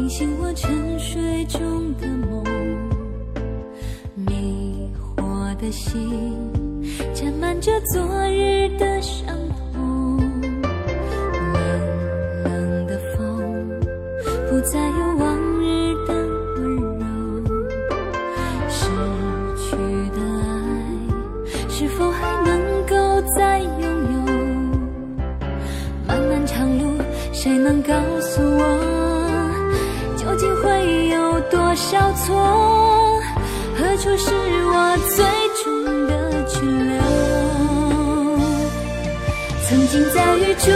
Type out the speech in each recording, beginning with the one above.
惊醒我沉睡中的梦迷惑的心沾满着昨日的伤痛冷冷的风不再有往中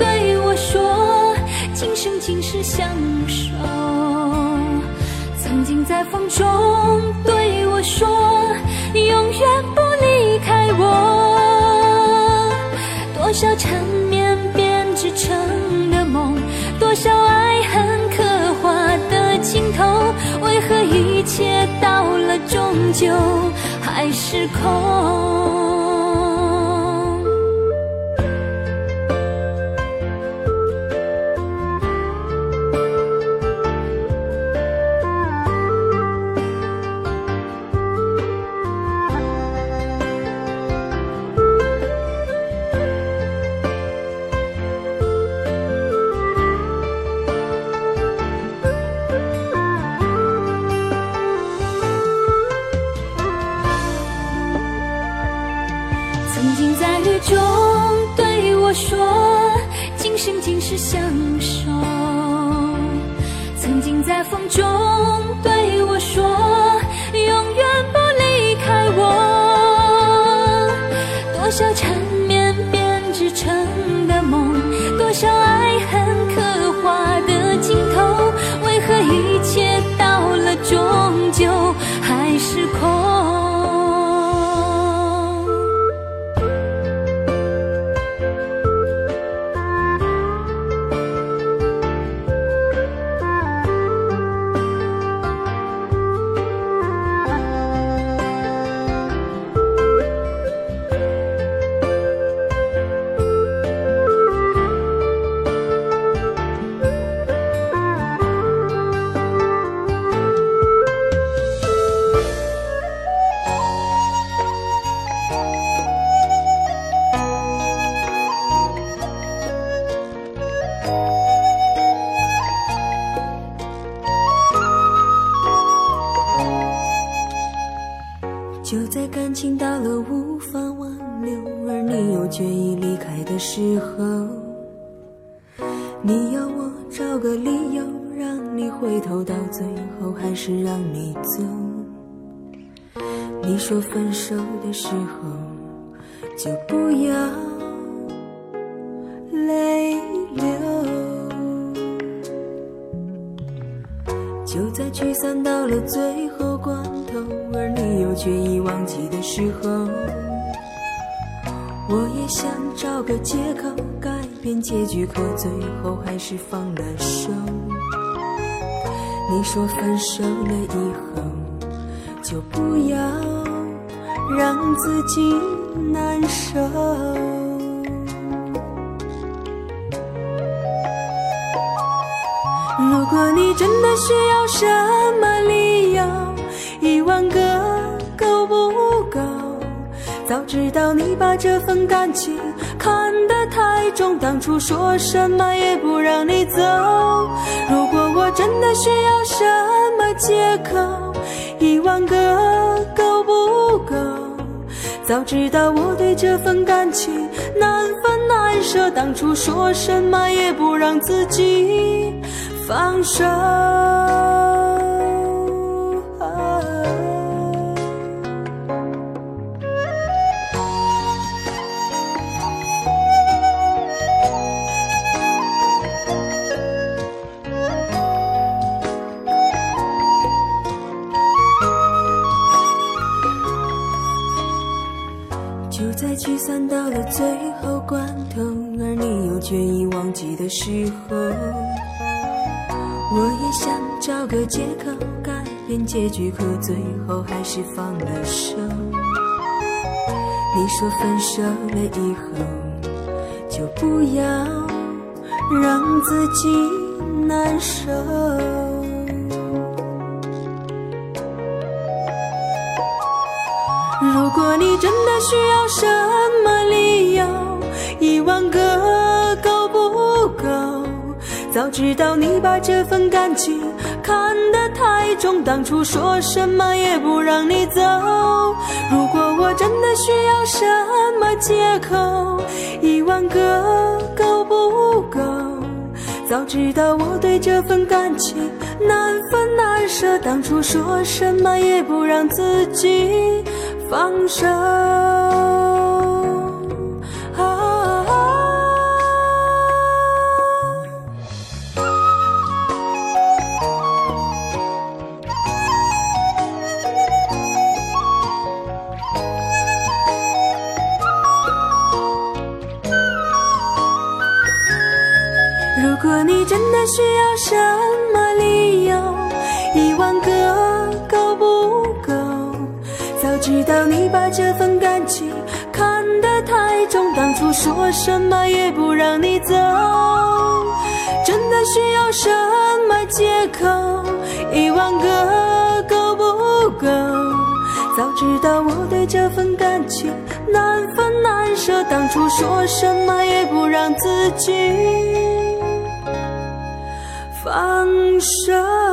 对我说，今生今世相守。曾经在风中对我说，永远不离开我。多少缠绵编织成的梦，多少爱恨刻画的尽头，为何一切到了终究还是空？当初说什么也不让你走。如果我真的需要什么借口，一万个够不够？早知道我对这份感情难分难舍，当初说什么也不让自己放手。散到了最后关头，而你又决意忘记的时候，我也想找个借口改变结局，可最后还是放了手。你说分手了以后，就不要让自己难受。如果你真的需要什早知道你把这份感情看得太重，当初说什么也不让你走。如果我真的需要什么借口，一万个够不够？早知道我对这份感情难分难舍，当初说什么也不让自己放手。真的需要什么理由，一万个够不够？早知道你把这份感情看得太重，当初说什么也不让你走。真的需要什么借口？一万个够不够？早知道我对这份感情难分难舍，当初说什么也不让自己放手。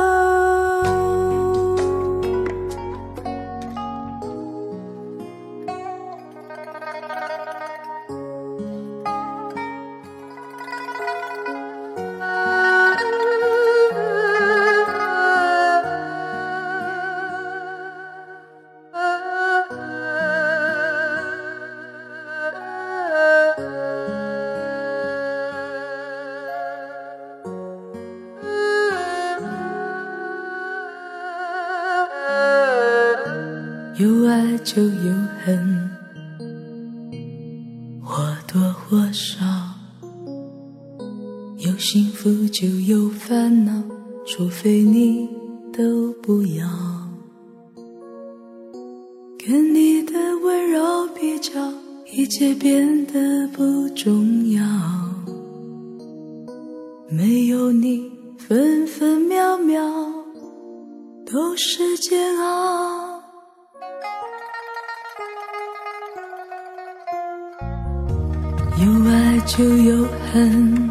除非你都不要。跟你的温柔比较，一切变得不重要。没有你，分分秒秒都是煎熬。有爱就有恨，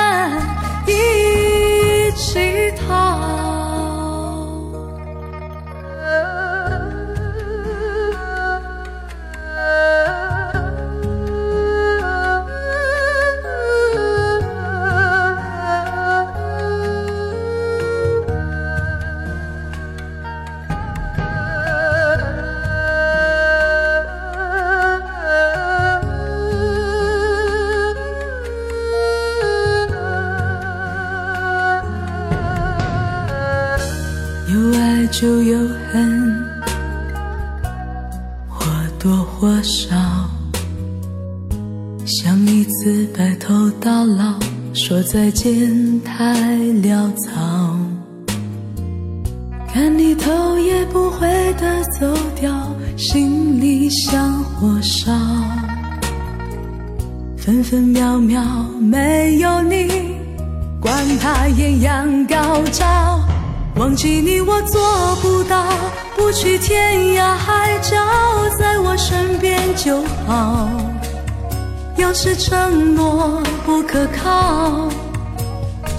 一起逃。太潦草。看你头也不回的走掉，心里像火烧，分分秒秒没有你，管他艳阳高照。忘记你我做不到，不去天涯海角，在我身边就好。要是承诺不可靠，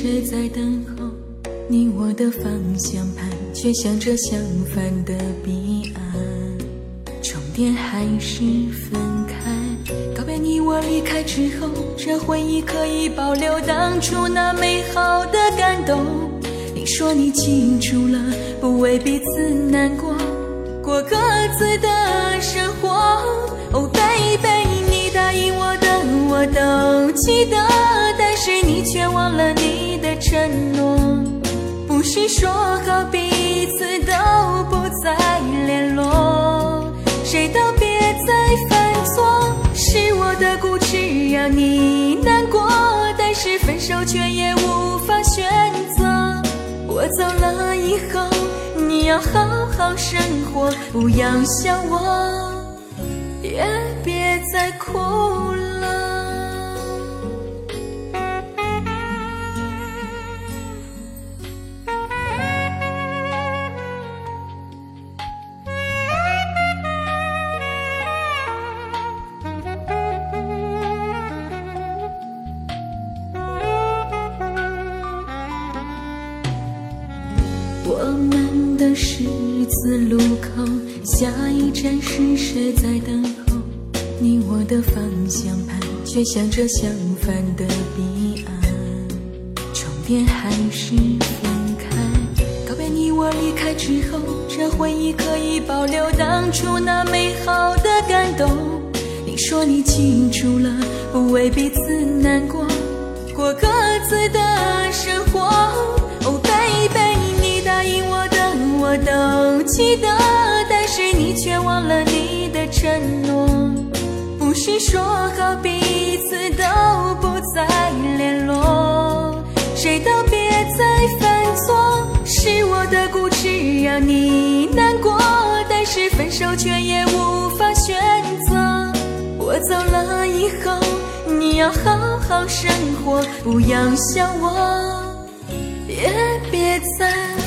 谁在等候？你我的方向盘却向着相反的彼岸，终点还是分开。告别你我离开之后，这回忆可以保留当初那美好的感动。你说你记住了，不为彼此难过，过各自的生活。哦，baby，你答应我的我都记得，但是你却忘了你的承诺。不是说好彼此都不再联络，谁都别再犯错。是我的固执让你难过，但是分手却也无法选择。我走了以后，你要好好生活，不要想我，也别再哭了。的方向盘却向着相反的彼岸，终点还是分开。告别你我离开之后，这回忆可以保留当初那美好的感动。你说你记住了，不为彼此难过，过各自的生活。哦，baby，你答应我的。我都记得，但是你却忘了你的承诺。无需说好，彼此都不再联络，谁都别再犯错，是我的固执让你难过，但是分手却也无法选择，我走了以后，你要好好生活，不要想我。也别再。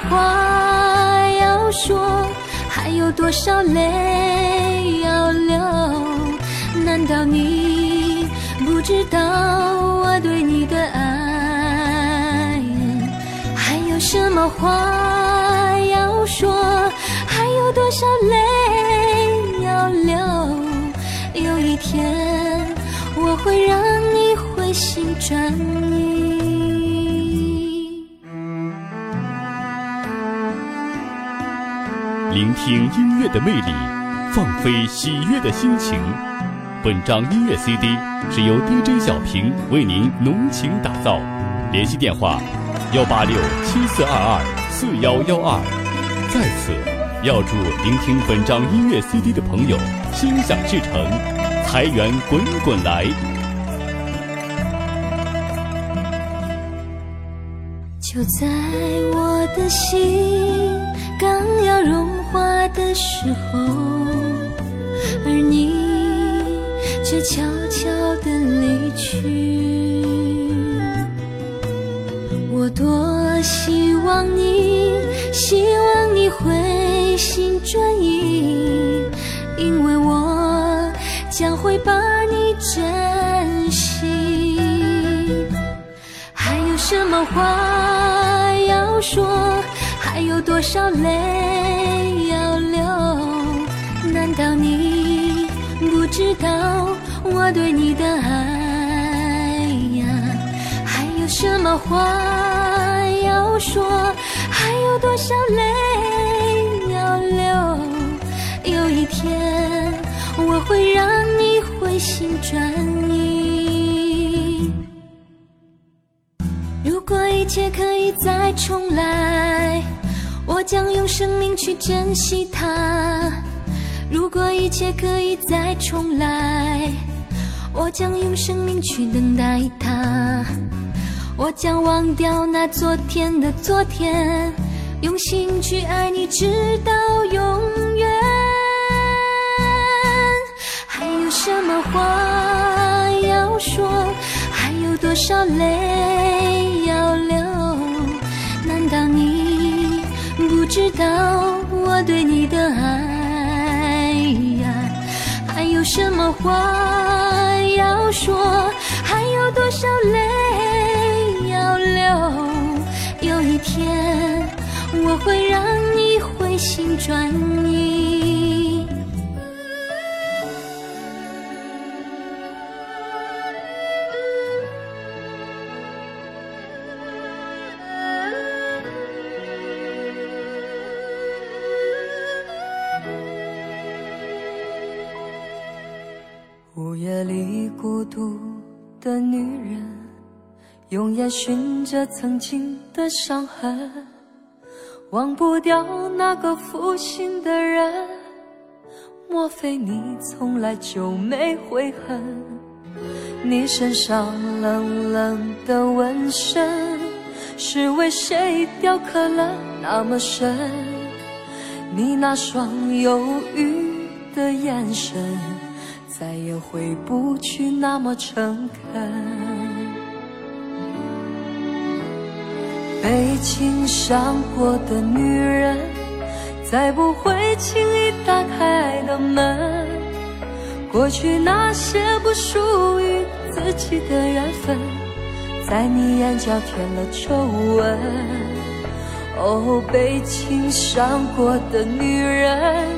话要？说还有多少泪要流？难道你不知道我对你的爱？还有什么话要说？还有多少泪要流？有一天我会让你回心转意。聆听音乐的魅力，放飞喜悦的心情。本张音乐 CD 是由 DJ 小平为您浓情打造。联系电话：幺八六七四二二四幺幺二。在此，要祝聆听本张音乐 CD 的朋友心想事成，财源滚滚来。就在我的心刚要融。化的时候，而你却悄悄地离去。我多希望你，希望你回心转意，因为我将会把你珍什么话要说？还有多少泪要流？难道你不知道我对你的爱呀？还有什么话要说？还有多少泪要流？有一天我会让你回心转如果一切可以再重来。我将用生命去珍惜它。如果一切可以再重来，我将用生命去等待它。我将忘掉那昨天的昨天，用心去爱你，直到永远。还有什么话要说？有多少泪要流？难道你？不知道我对你的爱呀，还有什么话要说？还有多少泪要流？有一天我会让你回心转意。用眼寻着曾经的伤痕，忘不掉那个负心的人。莫非你从来就没悔恨？你身上冷冷的纹身，是为谁雕刻了那么深？你那双忧郁的眼神，再也回不去那么诚恳。被情伤过的女人。再不会轻易打开爱的门，过去那些不属于自己的缘分，在你眼角添了皱纹。哦，被情伤过的女人，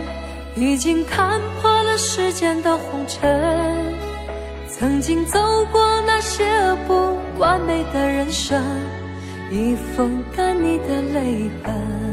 已经看破了世间的红尘，曾经走过那些不完美的人生，已风干你的泪痕。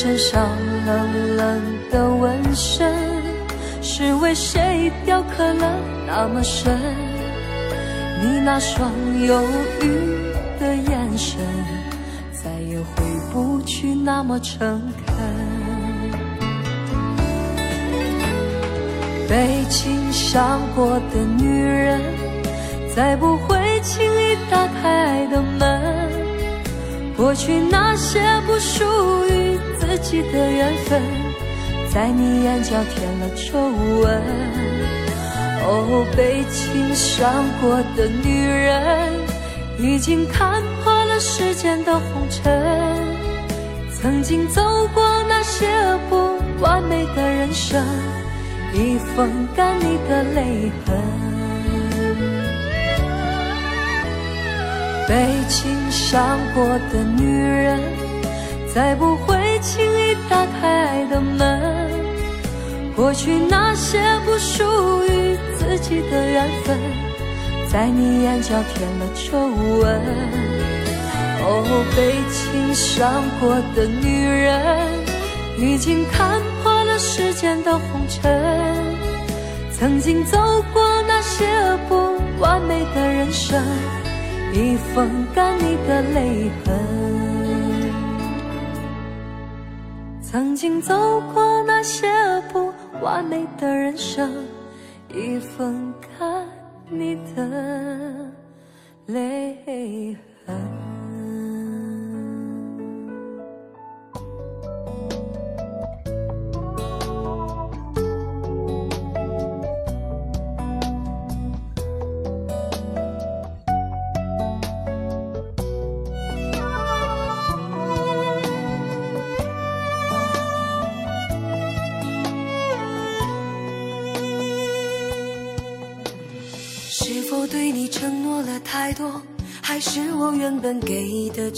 身上冷冷的纹身，是为谁雕刻了那么深？你那双忧郁的眼神，再也回不去那么诚恳。被情伤过的女人，再不会轻易打开爱的门。过去那些不属于自己的缘分，在你眼角添了皱纹。哦，被情伤过的女人，已经看破了世间的红尘。曾经走过那些不完美的人生。已风干你的泪痕，被情伤过的女人，再不会轻易打开爱的门。过去那些不属于自己的缘分，在你眼角添了皱纹。哦，被情伤过的女人，已经看破了。世间的红尘，曾经走过那些不完美的人生，已风干你的泪痕。曾经走过那些不完美的人生，已风干你的泪痕。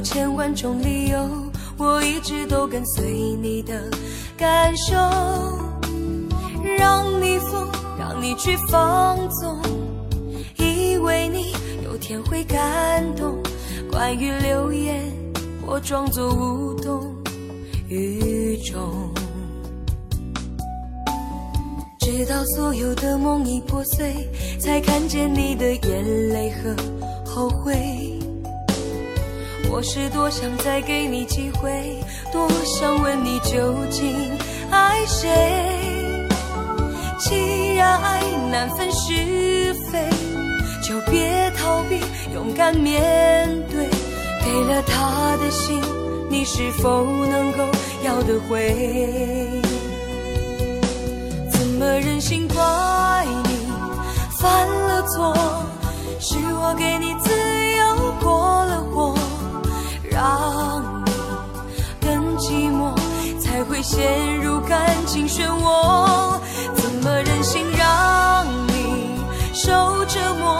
有千万种理由，我一直都跟随你的感受，让你疯，让你去放纵，以为你有天会感动。关于流言，我装作无动于衷。直到所有的梦已破碎，才看见你的眼泪和后悔。我是多想再给你机会，多想问你究竟爱谁。既然爱难分是非，就别逃避，勇敢面对。给了他的心，你是否能够要得回？怎么忍心怪你犯了错？是我给你自由过了让你更寂寞，才会陷入感情漩涡。怎么忍心让你受折磨？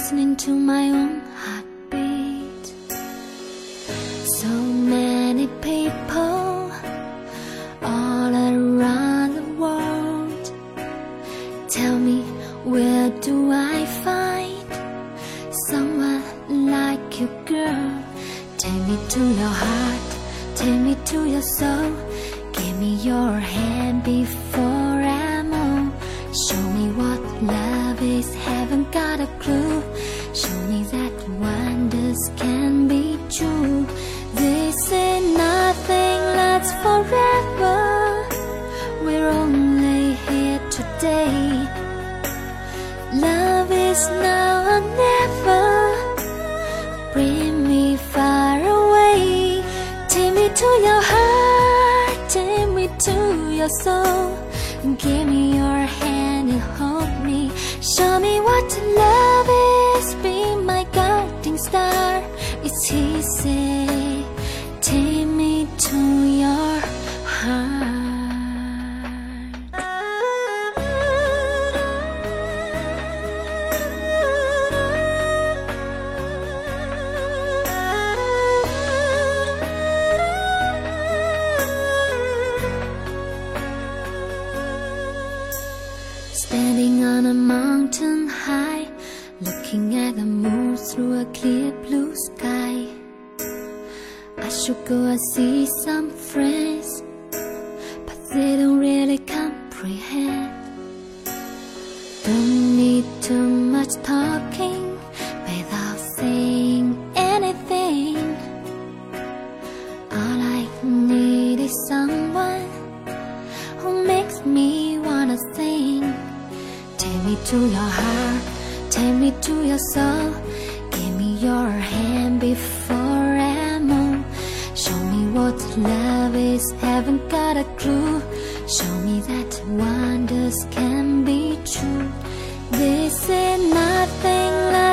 listening to my own heartbeat. So many people all around the world Tell me where do I find someone like you girl? Take me to your heart, take me to your soul. Give me your hand.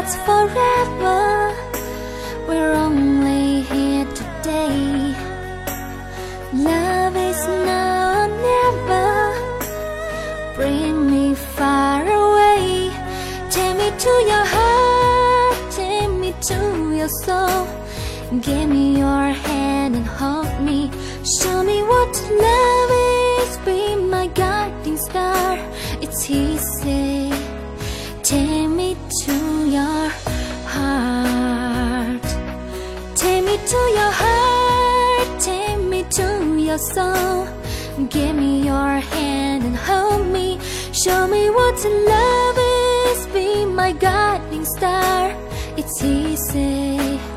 Lasts forever. We're only here today. Love is now or never. Bring me far away. Take me to your heart, take me to your soul. Give me your hand and hold me. Show me what love is. Be my guiding star. It's easy. Soul. Give me your hand and hold me. Show me what to love is. Be my guiding star. It's easy.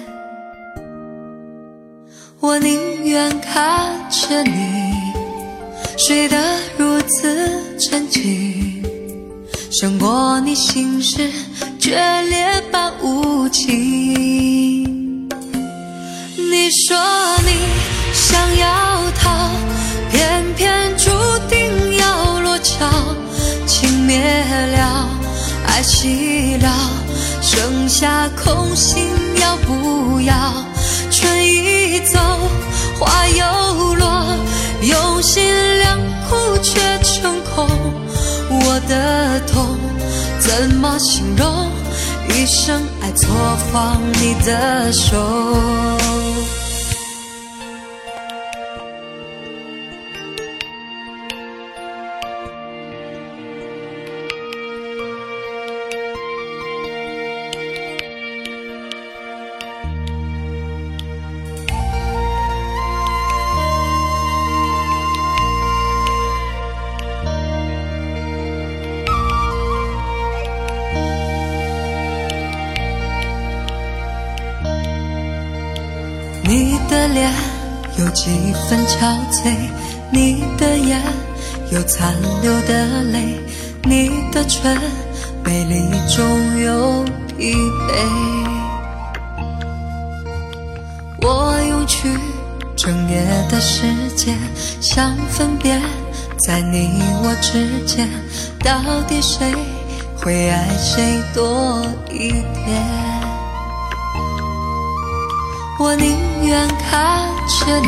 我宁愿看着你睡得如此沉静，胜过你心事决裂般无情。你说你想要逃，偏偏注定要落脚，情灭了，爱熄了，剩下空心，要不要？走，花又落，用心良苦却成空。我的痛怎么形容？一生爱错放你的手。分憔悴，你的眼有残留的泪，你的唇美丽中有疲惫。我用去整夜的时间，想分辨在你我之间，到底谁会爱谁多一点。我宁愿看着你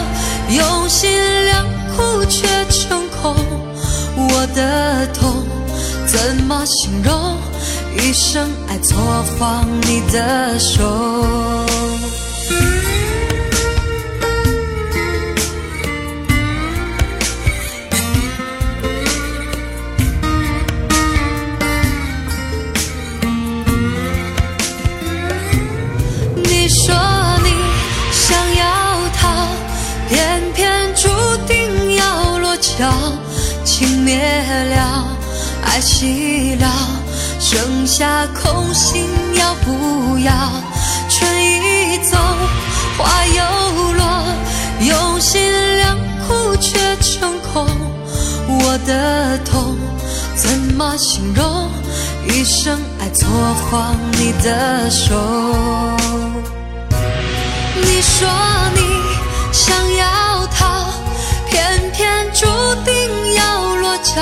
怎么形容？一生爱错放你的手。你说你想要逃偏偏注定要落脚情灭了爱熄了，剩下空心，要不要？春已走，花又落，用心良苦却成空。我的痛怎么形容？一生爱错放你的手。你说你想要逃，偏偏注定要落脚。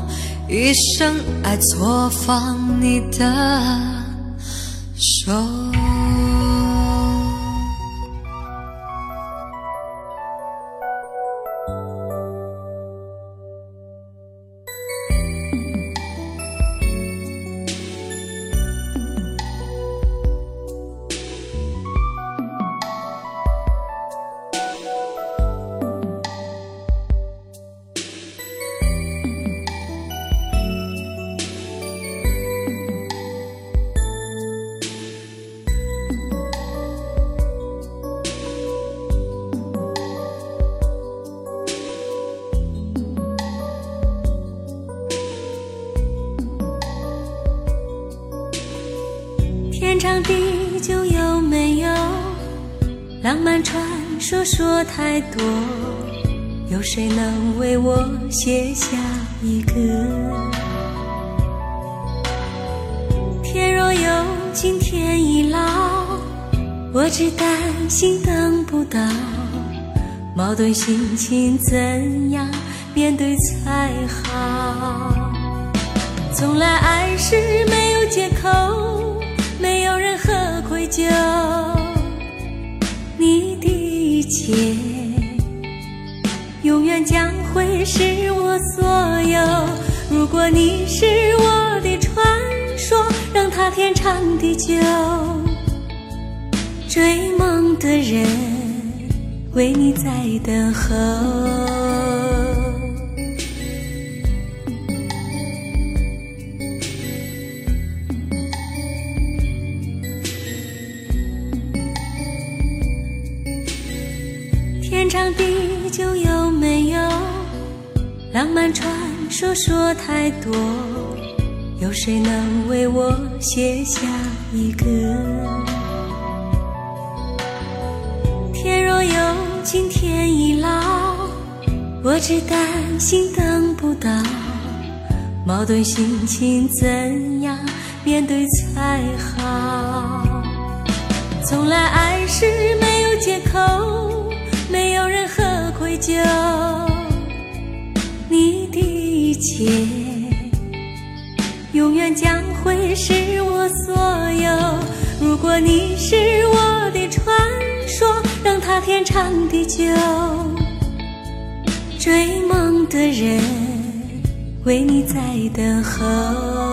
一生爱错放你的手。说太多？有谁能为我写下一个？天若有情天亦老，我只担心等不到。矛盾心情怎样面对才好？从来爱是没有借口。没有任何愧疚，切永远将会是我所有。如果你是我的传说，让它天长地久。追梦的人为你在等候。说太多？有谁能为我写下一个？天若有情天亦老，我只担心等不到。矛盾心情怎样面对才好？从来爱是没有借口。没有任何愧疚，切永远将会是我所有。如果你是我的传说，让它天长地久。追梦的人为你在等候。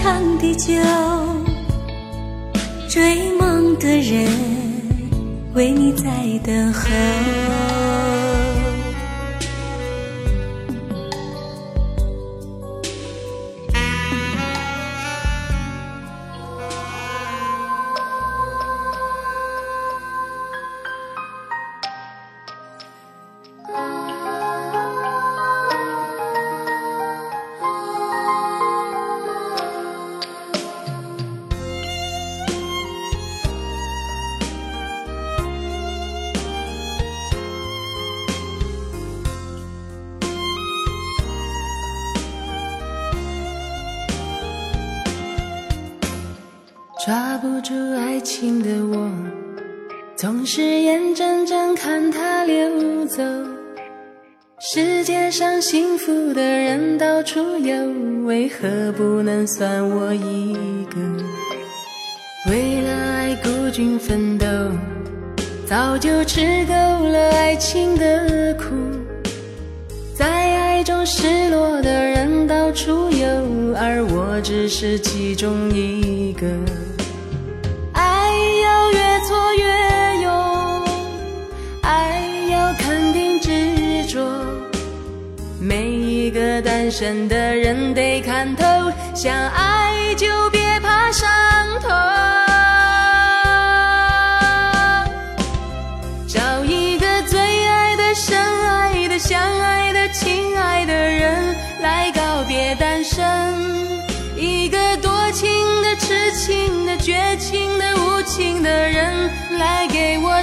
天长地久追梦的人为你在等候。就吃够了爱情的苦在爱中失落的人到处有而我只是其中一个爱要越挫越勇爱要肯定执着每一个单身的人得看透想爱就别怕伤。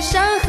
伤害。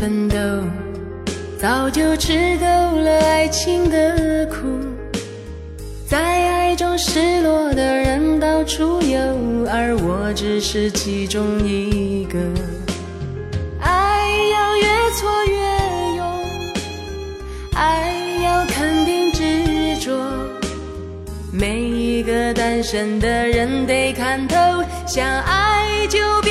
奋斗早就吃够了爱情的苦在爱中失落的人到处有而我只是其中一个。爱要越挫越勇爱要肯定执着。每一个单身的人得看透想爱就别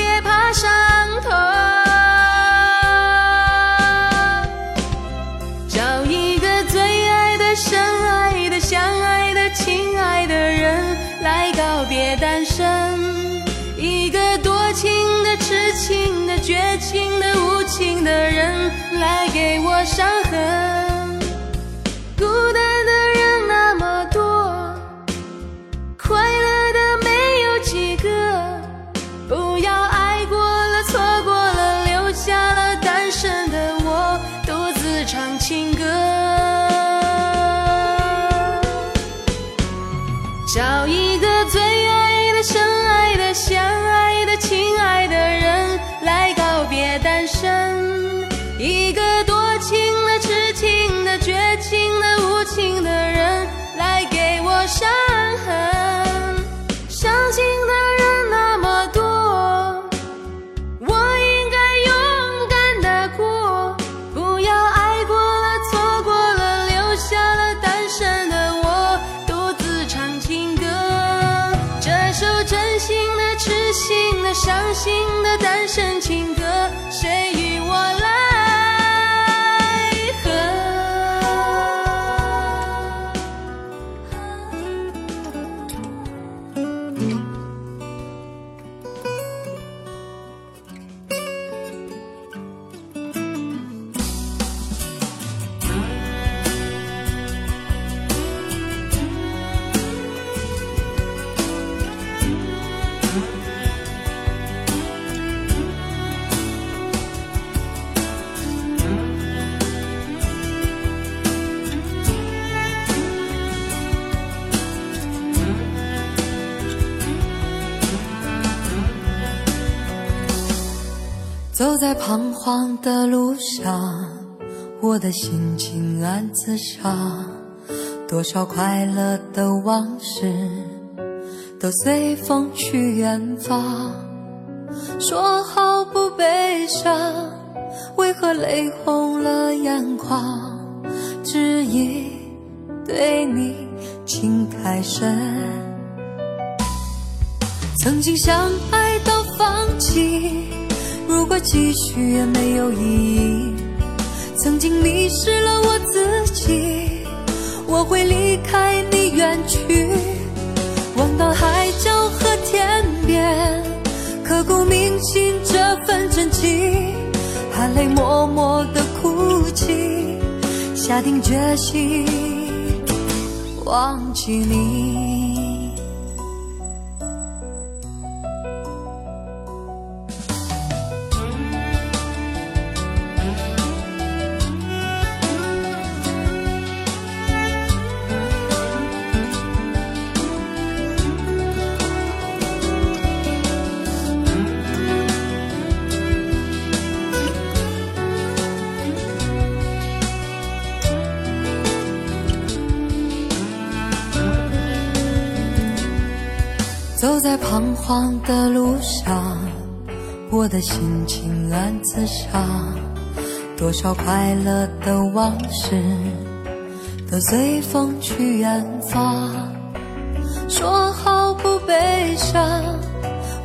的路上，我的心情暗自伤，多少快乐的往事都随风去远方。说好不悲伤，为何泪红了眼眶？只因对你情太深，曾经相爱到放弃。如果继续也没有意义，曾经迷失了我自己，我会离开你远去，望到海角和天边，刻骨铭心这份真情，含泪默默的哭泣，下定决心忘记你。彷徨的路上，我的心情暗自伤，多少快乐的往事都随风去远方。说好不悲伤，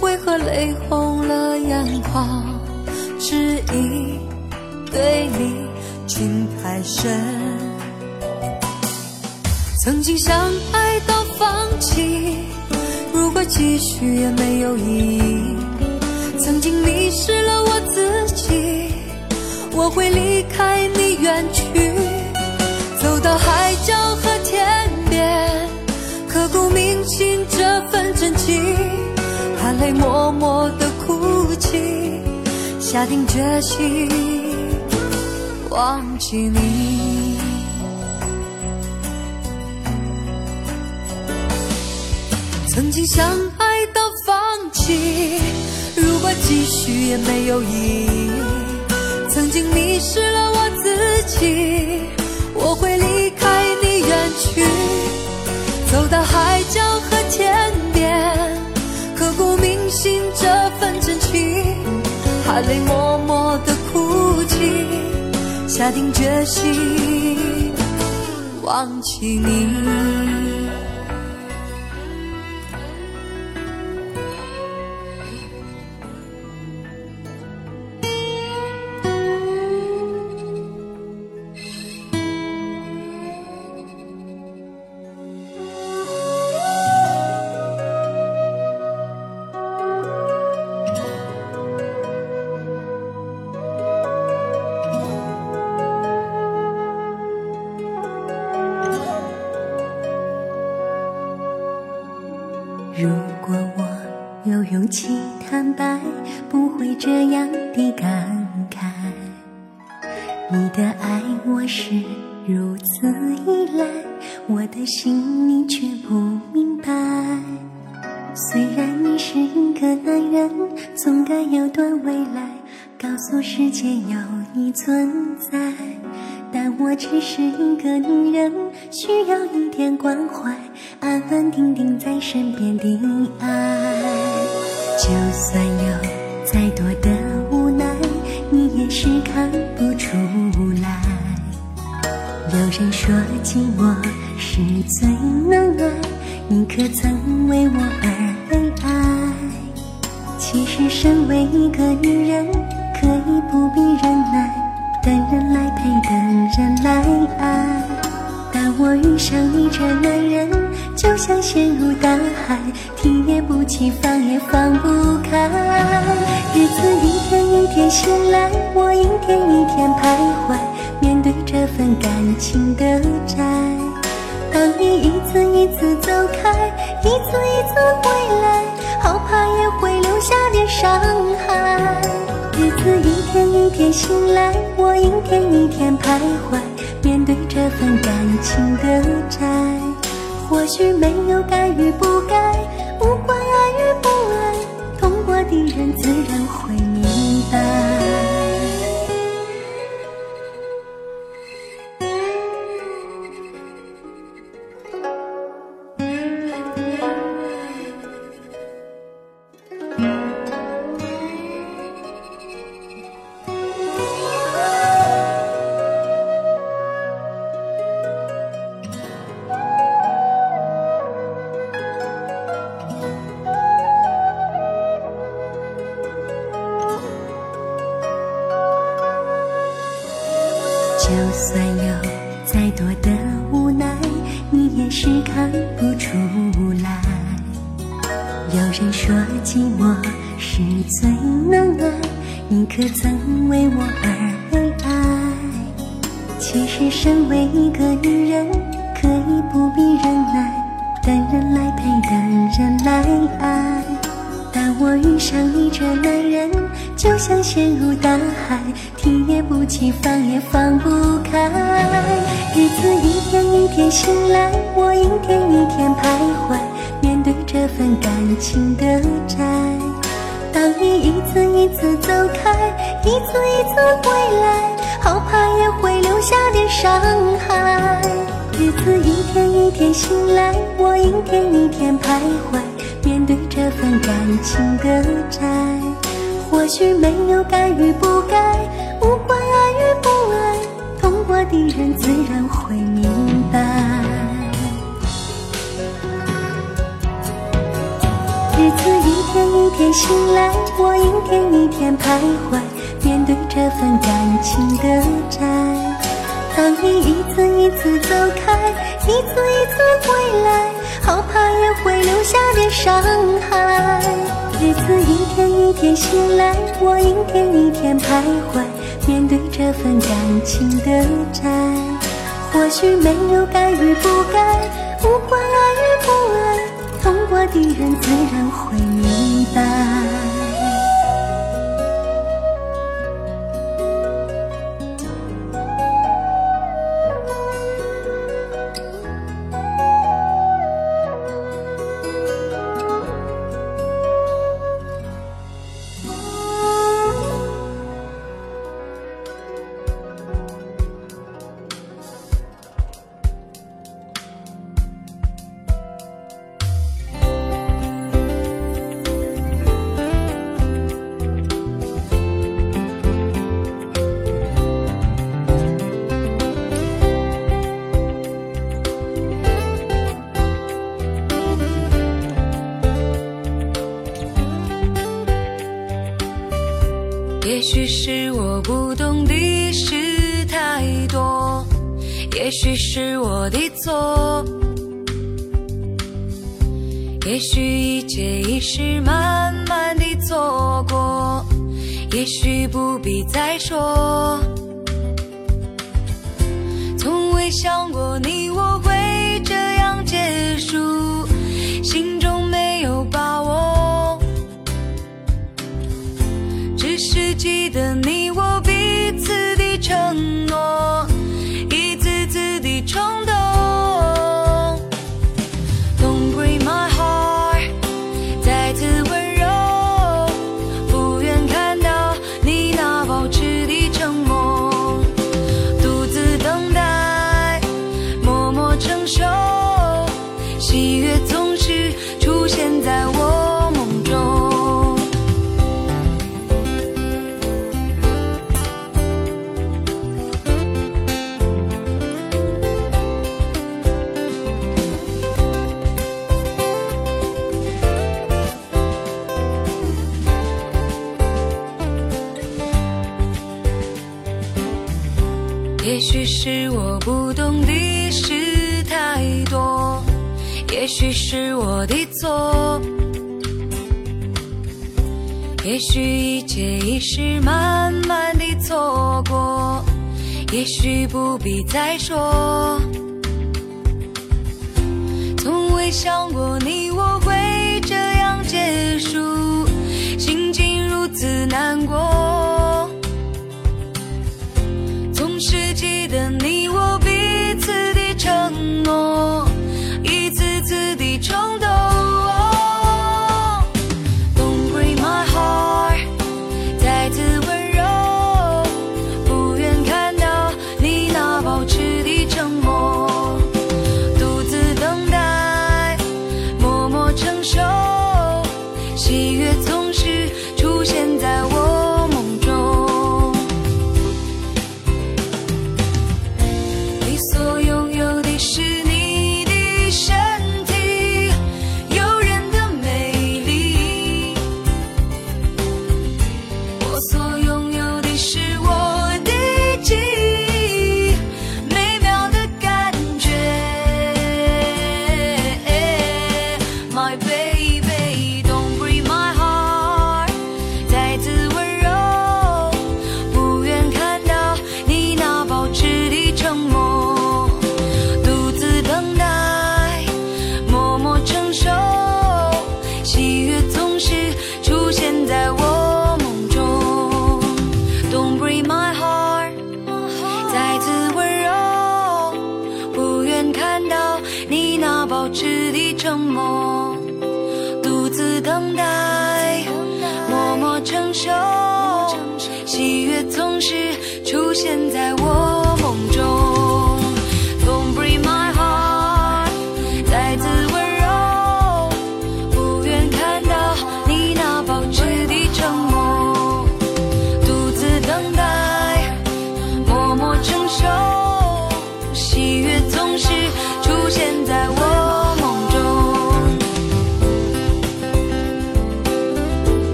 为何泪红了眼眶？只因对你情太深，曾经相爱到放弃。如果继续也没有意义，曾经迷失了我自己，我会离开你远去，走到海角和天边，刻骨铭心这份真情，含泪默默的哭泣，下定决心忘记你。曾经相爱到放弃，如果继续也没有意义。曾经迷失了我自己，我会离开你远去，走到海角和天边，刻骨铭心这份真情，含泪默默的哭泣，下定决心忘记你。诉世界有你存在。但我只是一个女人，需要一点关怀，安安定定在身边的爱。就算有再多的无奈，你也是看不出来。有人说寂寞是最难爱，你可曾为我而悲哀？其实身为一个女人，可以不必忍耐。等人来陪，等人来爱。当我遇上你这男人，就像陷入大海，提也不起，放也放不开。日子一天一天醒来，我一天一天徘徊，面对这份感情的债。当你一次一次走开，一次一次回来，好怕也会留下点伤。子一天一天醒来，我一天一天徘徊，面对这份感情的债，或许没有该与不该，无关爱与不爱，痛过的人自然会明白。伤害。日子一天一天醒来，我一天一天徘徊，面对这份感情的债。或许没有该与不该，无关爱与不爱，痛过的人自然会明白。喜悦总是出现在我梦中。也许是我不懂的做也许一切已是慢慢的错过也许不必再说。从未想过你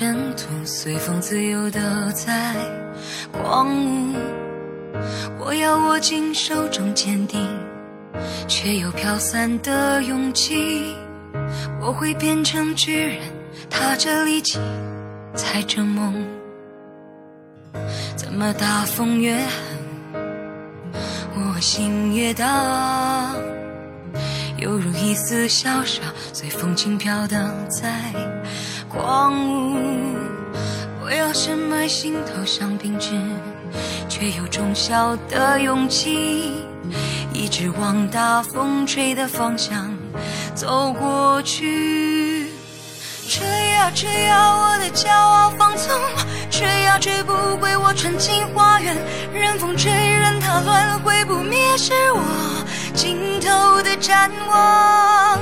尘土，随风自由的在狂舞。我要握紧手中坚定，却又飘散的勇气。我会变成巨人，踏着力气，踩着梦。怎么大风越狠？我心越大，犹如一丝潇洒，随风轻飘荡在狂舞。我要深埋心头像冰纸，却有种小的勇气，一直往大风吹的方向走过去。吹呀吹呀，我的骄傲放纵。吹呀吹不回我纯净花园，任风吹，任它乱，会不灭是我尽头的展望。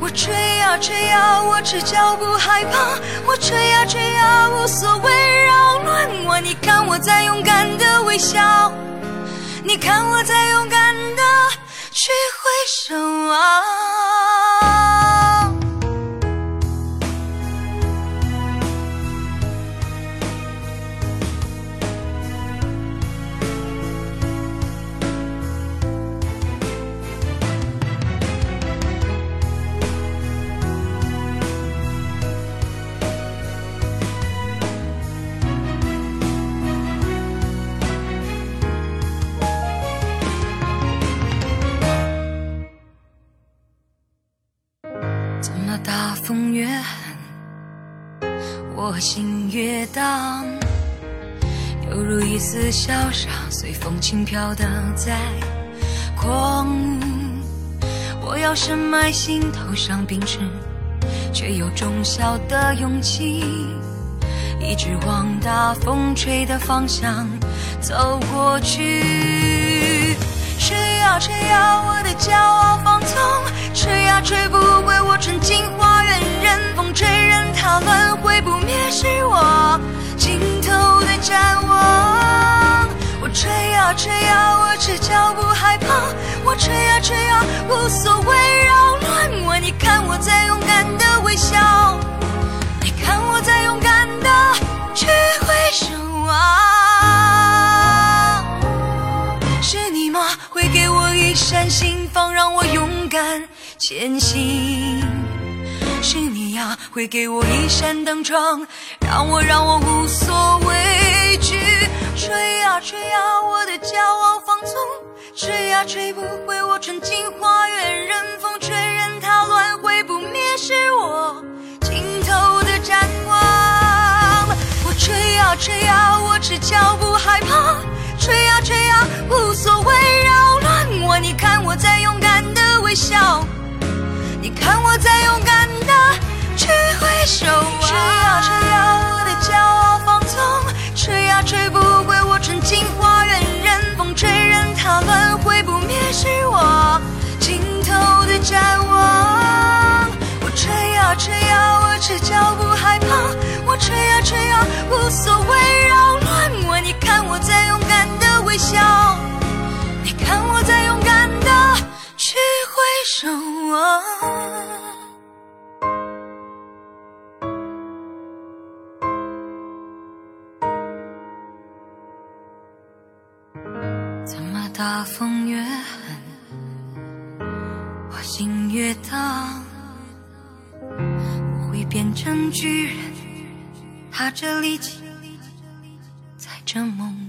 我吹呀吹呀，我赤脚不害怕。我吹呀吹呀，无所谓扰乱我。你看我在勇敢的微笑，你看我在勇敢的去挥手啊。风越狠，我心越荡，犹如一丝潇洒，随风轻飘荡在狂舞。我要深埋心头上冰释，却有种小的勇气，一直往大风吹的方向走过去。吹呀吹呀，我的骄傲放纵，吹呀吹不回我纯净花园。任风吹，任它乱，会不灭是我尽头的展望。我吹呀吹呀，我赤脚不害怕。我吹呀吹呀，无所谓扰乱我。你看我在勇敢的微笑，你看我在勇敢的去挥手啊。是你吗会给我一扇心房，让我勇敢前行。是你呀，会给我一扇灯窗，让我让我无所畏惧。吹呀吹呀，我的骄傲放纵，吹呀吹不回我纯净花园。任风吹，任它乱，会不灭是我尽头的展望。我吹呀吹呀，我赤脚不害怕。吹呀吹呀，无所谓扰乱我。你看我在勇敢的微笑，你看我在勇敢地去挥手啊吹啊吹啊我的骄傲放纵吹啊吹不毁我纯净花园任风吹任它乱毁不灭是我尽头的展望我吹啊吹啊我赤脚不害怕我吹啊吹啊无所谓扰乱我。你看我在勇敢地微笑你看我在勇敢地手。怎么大风越狠，我心越荡？我会变成巨人，踏着力气，踩着梦。